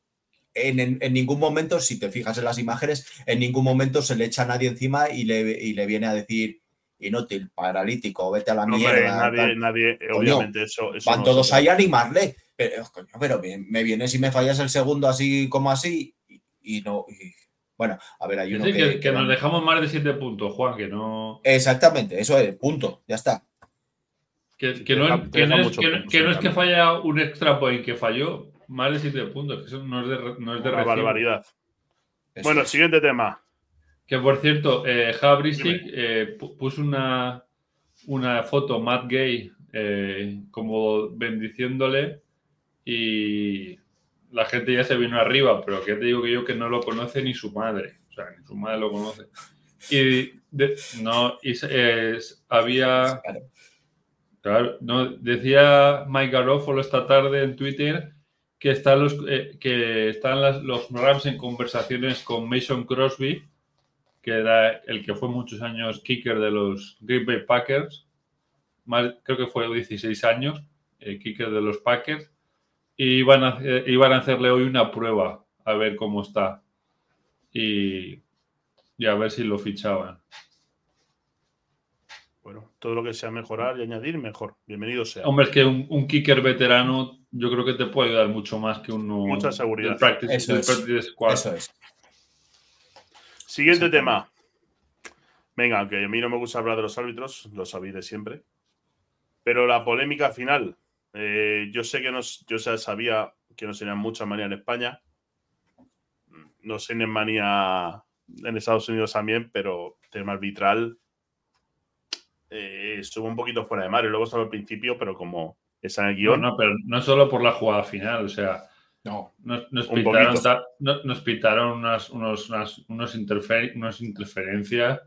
en, en- en ningún momento, si te fijas en las imágenes, en ningún momento se le echa a nadie encima y le, y le viene a decir inútil, paralítico, vete a la Hombre, mierda. nadie, tal. nadie, Coño, obviamente, eso. eso Van no todos se- ahí a animarle. Pero, coño, pero me, me vienes y me fallas el segundo así como así y, y no. y- bueno, a ver, hay uno decir, que, que, nos dejamos más de 7 puntos, Juan, que no. Exactamente, eso es, punto, ya está. Que, Sí, que te no, es- que no deja es, mucho que, no- puntos, que no es que sí, falla un extra point, que falló más de 7 puntos, que eso no es de, no es de Una barbaridad. Eso Bueno, es. siguiente tema. Que por cierto, eh, eh, pu- puso una, una foto Matt Gay eh, como bendiciéndole y la gente ya se vino arriba, pero que te digo que yo que no lo conoce ni su madre, o sea, ni su madre lo conoce. Y de- no, y eh, había, Claro. Claro, no, decía Mike Garofalo esta tarde en Twitter que están los eh, que están los Rams en conversaciones con Mason Crosby, que era el que fue muchos años kicker de los Green Bay Packers, creo que fue 16 años, eh, kicker de los Packers, y iban a, a hacerle hoy una prueba a ver cómo está y, y a ver si lo fichaban. Bueno, todo lo que sea mejorar y añadir, mejor. Bienvenido sea. Hombre, es que un, un kicker veterano yo creo que te puede ayudar mucho más que uno Mucha seguridad. practice, Eso es. practice squad. Eso es. Siguiente tema. Venga, aunque a mí no me gusta hablar de los árbitros, lo sabéis de siempre. Pero la polémica final. eh, yo sé que no, yo sabía que no serían mucha manía en España. No sé en manía en Estados Unidos también, pero tema arbitral eh, estuvo un poquito fuera de mar. Y luego estaba al principio, pero como está en el No, guion, no, pero no solo por la jugada final, o sea, No. nos, nos Un pitaron, ta- no- nos pitaron unas, unos, unas, unos, interfer- unas interferencias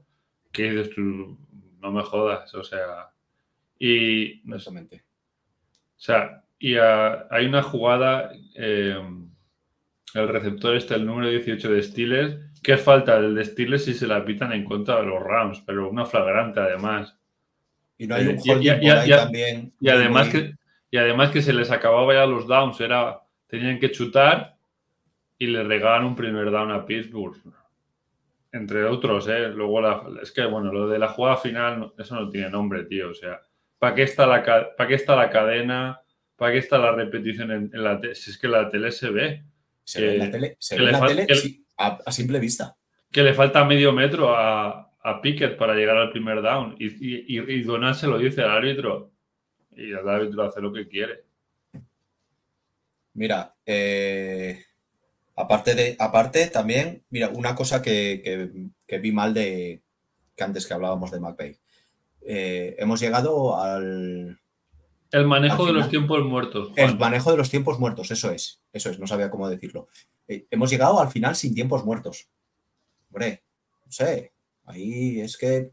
que dices tú, no me jodas, o sea, y Exactamente. O sea, y hay una jugada, eh, el receptor este, el número 18 de Steelers, qué falta el de Steelers si se la pitan en contra de los Rams, pero una flagrante además. Y no hay un Eh, y- holding y- por y- ahí también. Y además, muy- que, y además que se les acababa ya los downs, era, tenían que chutar y le regalan un primer down a Pittsburgh. Entre otros, ¿eh? Luego, la- es que, bueno, lo de la jugada final, eso no tiene nombre, tío. O sea, ¿para qué está la, para qué está la cadena? ¿Para qué está la repetición en, en la tele? Si es que la tele se ve. Se ve en la tele, se ve en la tele a simple vista. Que le falta medio metro a, a Pickett para llegar al primer down. Y, y, y- Donald se lo dice al árbitro. Y el árbitro hace lo que quiere. Mira, eh, aparte de, aparte también, mira, una cosa que, que- que vi mal de que antes que hablábamos de McVeigh. Eh, hemos llegado al El manejo Al de los tiempos muertos. el manejo de los tiempos muertos, eso es, eso es, no sabía cómo decirlo. Eh, hemos llegado al final sin tiempos muertos. Hombre, no sé, ahí es que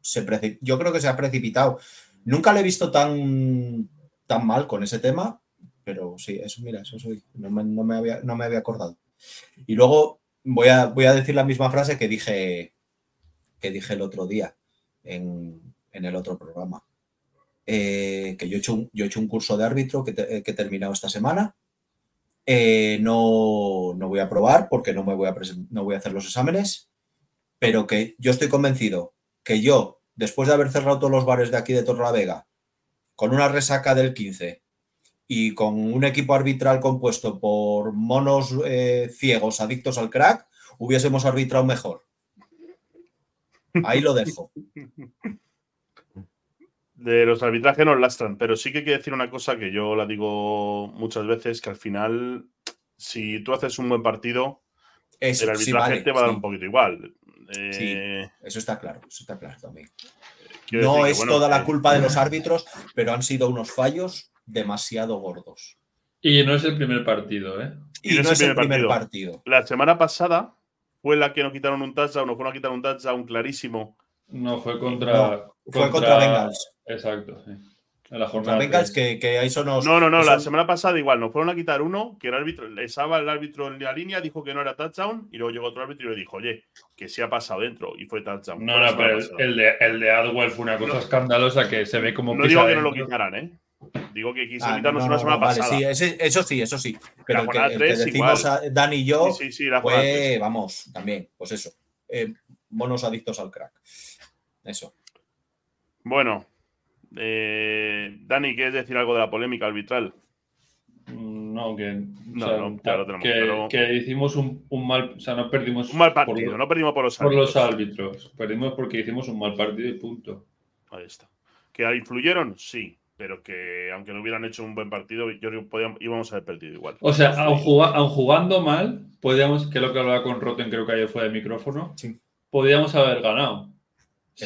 se yo creo que se ha precipitado. Nunca le he visto tan, tan mal con ese tema, pero sí, eso, mira, eso soy, no me, no me había, no me había acordado. Y luego voy a, voy a decir la misma frase que dije, que dije el otro día en, en el otro programa. Eh, que yo he, hecho un, yo he hecho un curso de árbitro que, que he terminado esta semana. Eh, no, no voy a probar porque no, me voy a no voy a hacer los exámenes, pero que yo estoy convencido que yo, después de haber cerrado todos los bares de aquí de Torrelavega, con una resaca del 15 y con un equipo arbitral compuesto por monos eh, ciegos adictos al crack, hubiésemos arbitrado mejor. Ahí lo dejo. De los arbitrajes nos lastran, pero sí que hay que decir una cosa que yo la digo muchas veces, que al final, si tú haces un buen partido, Eso, el sí, arbitraje vale, te va a dar sí, un poquito igual. Eh, eso está claro, eso está claro también. quiero No que, es bueno, toda la eh, culpa de los árbitros, pero han sido unos fallos demasiado gordos. Y no es el primer partido, ¿eh? Y, no, es el primer partido. La semana pasada fue la que nos quitaron un touchdown, nos fueron a quitar un touchdown clarísimo. No, fue contra. No, Fue contra Bengals. Exacto, sí. La jornada. Bengals que, que a eso nos. No, no, no, la semana pasada igual, nos fueron a quitar uno, que el árbitro, estaba el árbitro en la línea, dijo que no era touchdown, y luego llegó otro árbitro y le dijo, oye, que sí ha pasado dentro, y fue touchdown. No, la no, pero semana el, de, el de Adwell fue una cosa No. escandalosa que se ve como No digo que no lo quitaran, ¿eh? Digo que quiso Ah, no, quitarnos no, una no, semana no, vale, pasada. sí, ese- eso sí, eso sí. Pero el que, jornada el que tres, decimos igual. a Dan y yo, Sí, sí, sí, la jornada tres. fue, vamos, también, pues eso. eh, monos adictos al crack. Eso. Bueno, eh, Dani, ¿quieres decir algo de la polémica arbitral? Mm, No, que, o No, sea, tenemos, que, pero- que hicimos un, un mal, o sea, no perdimos Un mal por partido, no perdimos por los por los árbitros. perdimos porque hicimos un mal partido y punto. Ahí está. ¿Que influyeron? Sí, pero que aunque no hubieran hecho un buen partido, yo creo que podíamos- íbamos a haber perdido igual. O sea, aun jugando mal, podíamos, que es lo que hablaba con Roten, creo que ayer fue de micrófono, Sí. podíamos haber ganado.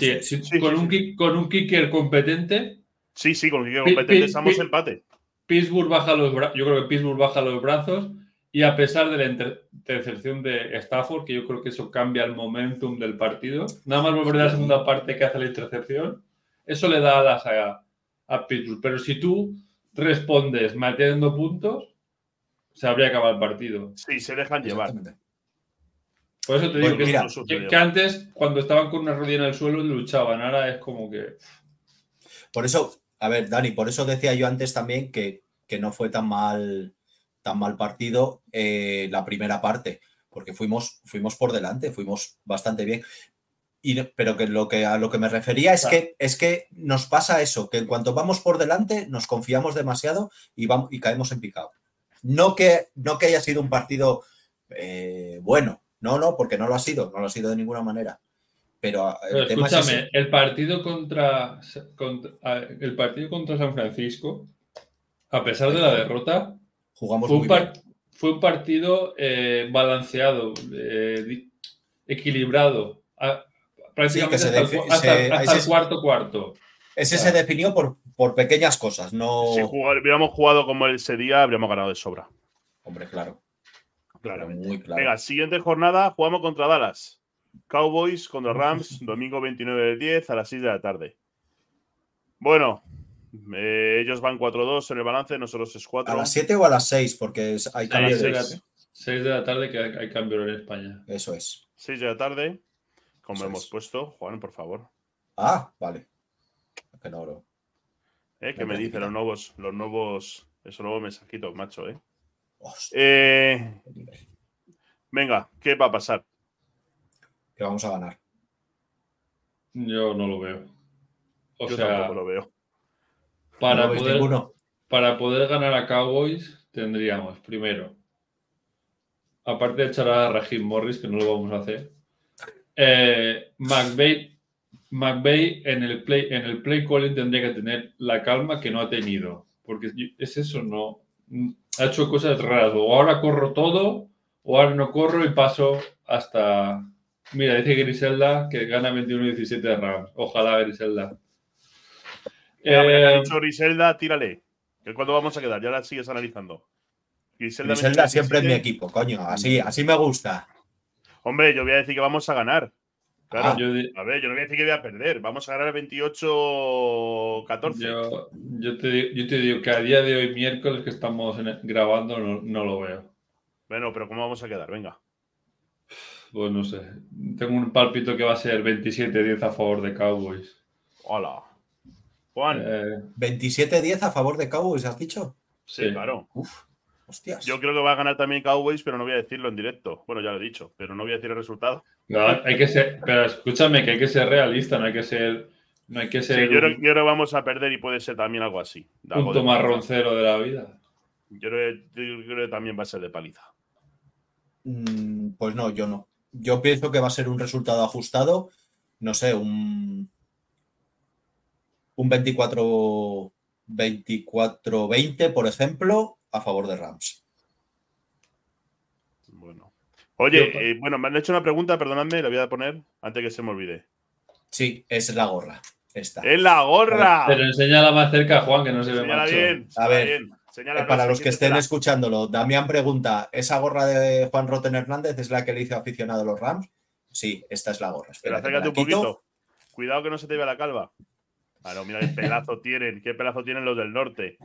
Si- Sí, con, sí, un sí. kick- con un kicker competente, Sí, sí, con que Pi- competente estamos empate. Pittsburgh baja los brazos, yo creo que Pittsburgh baja los brazos y a pesar de la inter- intercepción de Stafford, que yo creo que eso cambia el momentum del partido, nada más volver a la segunda parte que hace la intercepción, eso le da alas a, a Pittsburgh. Pero si tú respondes metiendo puntos, se habría acabado el partido. Sí, se dejan llevar. Por eso te Pues digo que, mira, que- sucedió. que antes, cuando estaban con una rodilla en el suelo, luchaban. Ahora es como que. Por eso, a ver, Dani, por eso decía yo antes también que, que no fue tan mal, tan mal partido eh, la primera parte, porque fuimos, fuimos por delante, fuimos bastante bien. Y, pero que lo que a lo que me refería es Claro. que es que nos pasa eso, que en cuanto vamos por delante nos confiamos demasiado y vamos y caemos en picado. No que, no que haya sido un partido eh, bueno, no, no, porque no lo ha sido, no lo ha sido de ninguna manera. Pero ah, el Pero tema es escúchame, ese. el partido contra, contra- el partido contra San Francisco, a pesar de la derrota, jugamos fue muy un, par- bien. fue un partido eh, balanceado, eh, equilibrado, a- prácticamente se hasta, el, hasta- se- hasta ese el es- cuarto cuarto. Ese Claro. se definió por, por pequeñas cosas, no. Si jugar- hubiéramos jugado como ese día, habríamos ganado de sobra. Hombre, claro. Claramente. Muy claro. Venga, siguiente jornada, jugamos contra Dallas. Cowboys contra Rams, domingo 29 del 10 a las 6 de la tarde. Bueno, eh, ellos van 4-2 en el balance, nosotros es 4. ¿A las 7 o a las 6? Porque es- hay cambio de. seis. 6 de la tarde que hay, hay cambio en España. Eso es. 6 de la tarde, como Eso hemos es. puesto. Juan, por favor. Ah, vale. Que no, no. ¿Eh? ¿Qué Me me dicen los nuevos, los nuevos, esos nuevos mensajitos, macho, eh? Eh. Venga, ¿qué va a pasar? Que vamos a ganar. Yo no lo veo. O Yo sea, tampoco lo veo. ¿No para poder, ninguno? para poder ganar a Cowboys tendríamos, primero, aparte de echar a Raheem Morris, que no lo vamos a hacer, eh, McVay, McVay en el play en el play calling tendría que tener la calma que no ha tenido, porque es eso, no ha hecho cosas raras, o ahora corro todo, o ahora no corro y paso hasta Mira, dice Griselda que gana 21-17 de Rams. Ojalá Griselda. Que ha Eh, dicho Griselda, tírale. ¿Que ¿Cuándo vamos a quedar? Ya la sigues analizando. Griselda, Griselda 27. siempre es mi equipo, coño. Así, así me gusta. Hombre, yo voy a decir que vamos a ganar. Claro. Ah. yo, A ver, yo no voy a decir que voy a perder. Vamos a ganar 28-14. yo- yo te, di- yo te digo que a día de hoy, miércoles que estamos en- grabando, no, no lo veo. Bueno, pero ¿cómo vamos a quedar? Venga. Pues no sé. Tengo un palpito que va a ser 27-10 a favor de Cowboys. Hola. Juan. Eh, 27-10 a favor de Cowboys, ¿has dicho? sí, sí. claro. Uf, hostias. Yo creo que va a ganar también Cowboys, pero no voy a decirlo en directo. Bueno, ya lo he dicho, pero no voy a decir el resultado. no, hay que ser, pero escúchame que hay que ser realista, no hay que ser, no hay que Sí, ser yo, creo, yo creo que vamos a perder y puede ser también algo así. algo punto marroncero de la vida. Yo creo, yo creo que también va a ser de paliza. Mm, Pues no, yo no. Yo pienso que va a ser un resultado ajustado. No sé, un. Un 24. 24-20, por ejemplo, a favor de Rams. Bueno. Oye, Yo- eh, bueno, me han hecho una pregunta, perdonadme, la voy a poner antes que se me olvide. Sí, es la gorra. Esta. ¡Es la gorra! Pero enséñala más cerca, Juan, que no se ve macho. bien. A ver, bien, señala, Eh, Para los que estén será. escuchándolo, Damián pregunta: ¿esa gorra de Juan Roten Hernández es la que le hizo aficionado a los Rams? Sí, esta es la gorra. Pero Espera, acércate un poquito. Cuidado que no se te vea la calva. Claro, mira qué pelazo tienen, qué pelazo tienen los del norte.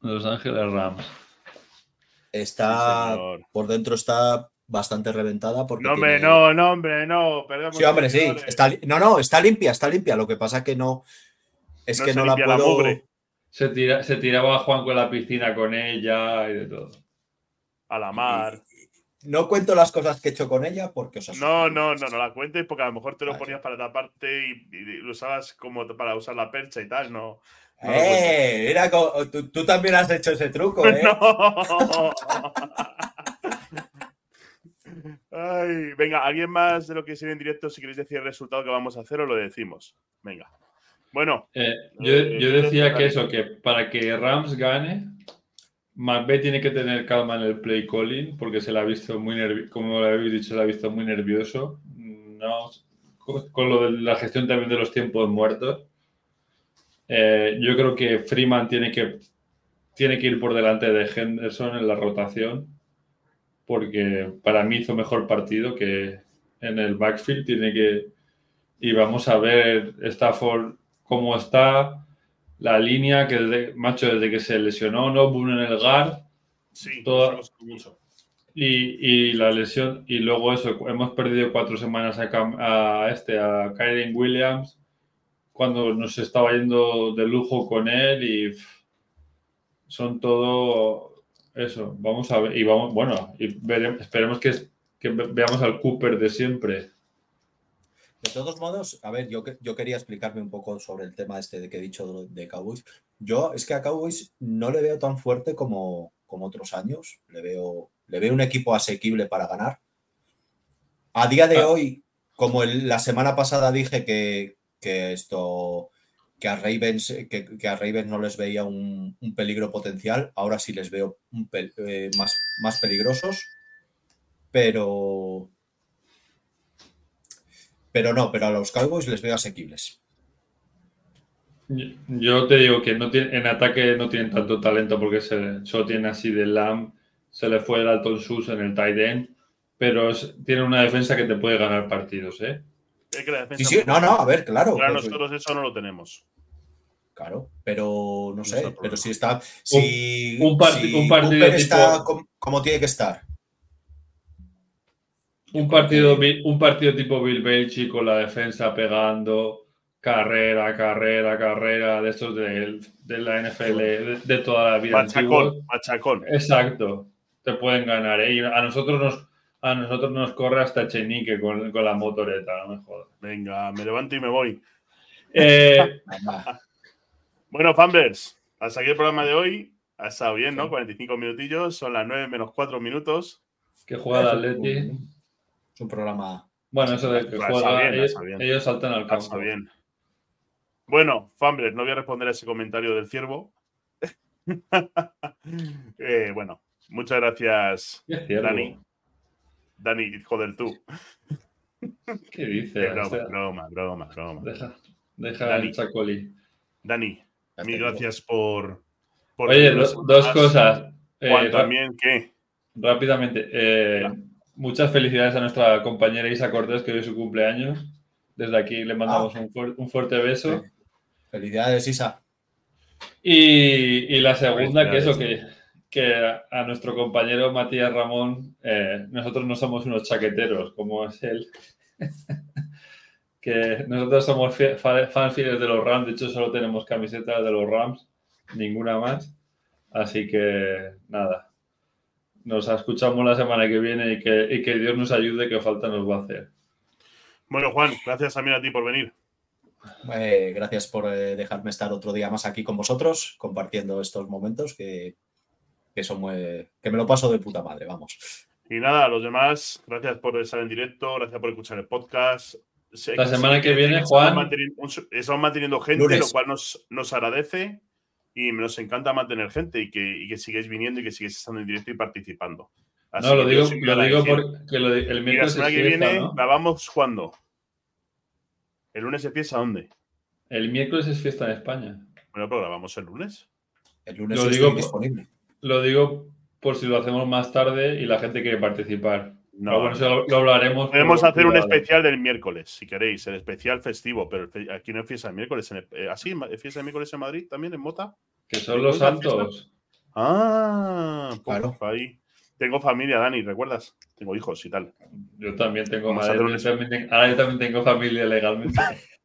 Los Ángeles Rams. Está Sí, por dentro está bastante reventada porque No, hombre, tiene- no, no, hombre, no. perdemos Sí, hombre, sí. seguidores. Está, li- no, no, está limpia, está limpia. Lo que pasa que no es No que se no la puedo. mugre. Se, tira, se tiraba a Juan con la piscina con ella y de todo. A la mar. No cuento las cosas que he hecho con ella porque os. No, no, no, no la cuentes porque a lo mejor te lo Vale. ponías para taparte y, y lo usabas como para usar la percha y tal, no. No ¡Eh! Mira, tú, tú también has hecho ese truco, ¿eh? No. Ay, venga, ¿alguien más de lo que sigue en directo? Si queréis decir el resultado que vamos a hacer, o lo decimos. Venga. Bueno, Eh, yo, Eh, yo decía que eso, que para que Rams gane, McVeigh tiene que tener calma en el play calling, porque se la ha visto muy nervioso, como lo habéis dicho, se la ha visto muy nervioso. No, con con lo de la gestión también de los tiempos muertos. Eh, yo creo que Freeman tiene que, tiene que ir por delante de Henderson en la rotación, porque para mí hizo mejor partido que en el backfield. Tiene que. Y vamos a ver Stafford cómo está, la línea, que desde, macho, desde que se lesionó no en el guard sí, mucho. y, y la lesión, y luego eso, hemos perdido cuatro semanas a, Cam- a este, a Kyren Williams, cuando nos estaba yendo de lujo con él y son todo eso, vamos a ver, y vamos, bueno, y veremos, esperemos que, que ve- veamos al Cooper de siempre. De todos modos, a ver, yo, que- yo quería explicarme un poco sobre el tema este de que he dicho de, de Cowboys. Yo es que a Cowboys no le veo tan fuerte como, como otros años. Le veo, le veo un equipo asequible para ganar. A día de Ah. hoy, como el- la semana pasada dije que, que esto que a Ravens que, a Ravens no les veía un, peligro potencial, ahora sí les veo eh, más, más peligrosos. Pero pero no, pero a los Cowboys les veo asequibles. Yo- Yo te digo que no tiene, en ataque no tienen tanto talento porque se, solo tienen así de Lamb, se le fue el Alton Sus en el tight end, pero es- tiene una defensa que te puede ganar partidos, ¿eh? Es que la defensa Sí, sí, no, no, a ver, claro. Claro, pues, nosotros eso no lo tenemos. Claro, pero no sé, pero si está, si, un si un partido Cooper está tipo- com- como tiene que estar. Un partido, un partido tipo Bill Belichick con la defensa pegando, carrera, carrera, carrera, de estos de, de la NFL, de, de toda la vida. Machacón, machacón. Exacto, te pueden ganar. ¿eh? Y a nosotros nos, a nosotros nos corre hasta Chenique con, con la motoreta, no me jodas. Venga, me levanto y me voy. Eh. Bueno, Fambers, hasta aquí el programa de hoy. Ha estado bien, ¿no? Sí. 45 minutillos, son las 9 menos 4 minutos. que juega el Es un- un programa. Bueno, eso de que juega, bien, ellos, está bien. ellos saltan al campo. bien. Bueno, Fambers, no voy a responder a ese comentario del ciervo. Eh, bueno, muchas gracias, Qué ciervo. Dani. Dani, joder, tú. ¿Qué dices? Broma, Hostia, broma, broma, broma. Deja, deja Dani. el chacolí. Dani, mil gracias por. por Oye, do- dos más. cosas. Eh, Juan, también, ¿qué? Rápidamente. eh, muchas felicidades a nuestra compañera Isa Cortés, que hoy es su cumpleaños. Desde aquí le mandamos un, fuer- un fuerte beso. Sí. Felicidades, Isa. Y, y la segunda, que eso, que, Felicidades. Que a, nuestro compañero Matías Ramón, eh, nosotros no somos unos chaqueteros, como es él. que nosotros somos fans fieles de los Rams, de hecho solo tenemos camisetas de los Rams, ninguna más. Así que nada, nos escuchamos la semana que viene y que, y que Dios nos ayude, que falta nos va a hacer. Bueno, Juan, gracias también a ti por venir. Eh, gracias por eh, dejarme estar otro día más aquí con vosotros, compartiendo estos momentos que, que son muy- que me lo paso de puta madre, vamos. Y nada, a los demás, gracias por estar en directo, gracias por escuchar el podcast. Sé La semana que viene, estamos Juan- manteniendo, estamos manteniendo gente, Lunes. lo cual nos, nos agradece y nos encanta mantener gente y que, y que sigáis viniendo y que sigáis estando en directo y participando. Así No, lo digo, lo digo porque lo de- el Y la miércoles semana que fiesta, viene, ¿no? grabamos cuándo? ¿El lunes es fiesta dónde? El miércoles es fiesta en España. Bueno, pero grabamos el lunes. El lunes Lo estoy digo por- disponible. Lo digo por si lo hacemos más tarde y la gente quiere participar. No, Pero bueno, eso lo, lo hablaremos. Podemos hacer un especial del miércoles, si queréis, el especial festivo, pero fe- aquí no es fiesta de miércoles. En el- eh, ¿Así? ¿Es fiesta de miércoles en Madrid también, en Mota? Que son los santos. Ah, pues Claro. ahí. Tengo familia, Dani, ¿recuerdas? Tengo hijos y tal. Yo también tengo madre, yo también ahora yo también tengo familia legalmente.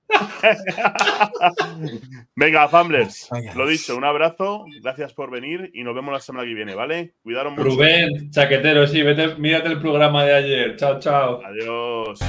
Venga, Famblers, lo dicho, un abrazo, gracias por venir y nos vemos la semana que viene, ¿vale? Cuidaros mucho. Rubén, chaquetero, sí, vete, mírate el programa de ayer. Chao, chao. Adiós.